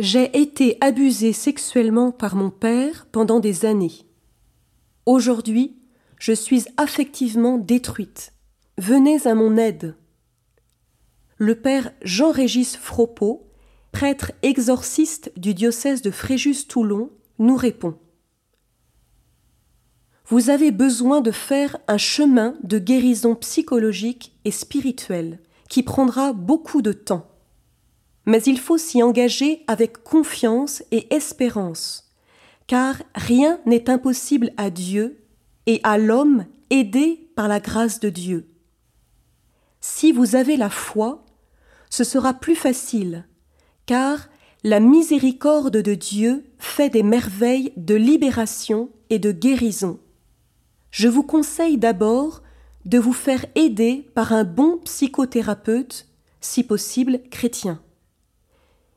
J'ai été abusée sexuellement par mon père pendant des années. Aujourd'hui, je suis affectivement détruite. Venez à mon aide. Le père Jean-Régis Fropeau, prêtre exorciste du diocèse de Fréjus-Toulon, nous répond. Vous avez besoin de faire un chemin de guérison psychologique et spirituelle qui prendra beaucoup de temps mais il faut s'y engager avec confiance et espérance, car rien n'est impossible à Dieu et à l'homme aidé par la grâce de Dieu. Si vous avez la foi, ce sera plus facile, car la miséricorde de Dieu fait des merveilles de libération et de guérison. Je vous conseille d'abord de vous faire aider par un bon psychothérapeute, si possible chrétien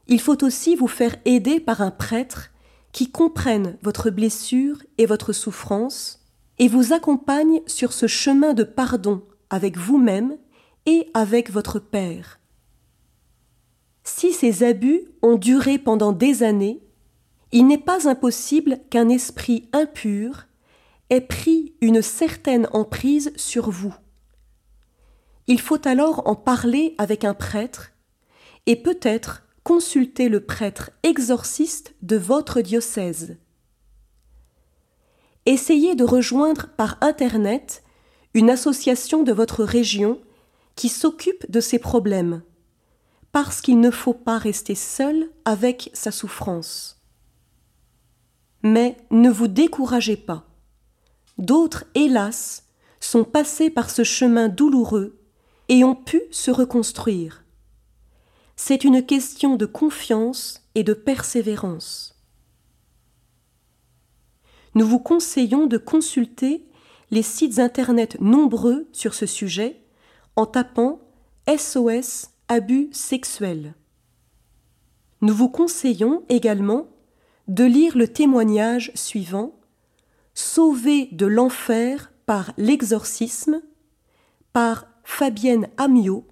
il faut aussi vous faire aider par un prêtre qui comprenne votre blessure et votre souffrance et vous accompagne sur ce chemin de pardon avec vous-même et avec votre Père. Si ces abus ont duré pendant des années, il n'est pas impossible qu'un esprit impur ait pris une certaine emprise sur vous. Il faut alors en parler avec un prêtre et peut-être consultez le prêtre exorciste de votre diocèse. Essayez de rejoindre par Internet une association de votre région qui s'occupe de ces problèmes, parce qu'il ne faut pas rester seul avec sa souffrance. Mais ne vous découragez pas. D'autres, hélas, sont passés par ce chemin douloureux et ont pu se reconstruire c'est une question de confiance et de persévérance. Nous vous conseillons de consulter les sites internet nombreux sur ce sujet en tapant SOS abus sexuels. Nous vous conseillons également de lire le témoignage suivant Sauvé de l'enfer par l'exorcisme par Fabienne Amiot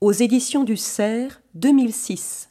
aux éditions du Cerf 2006.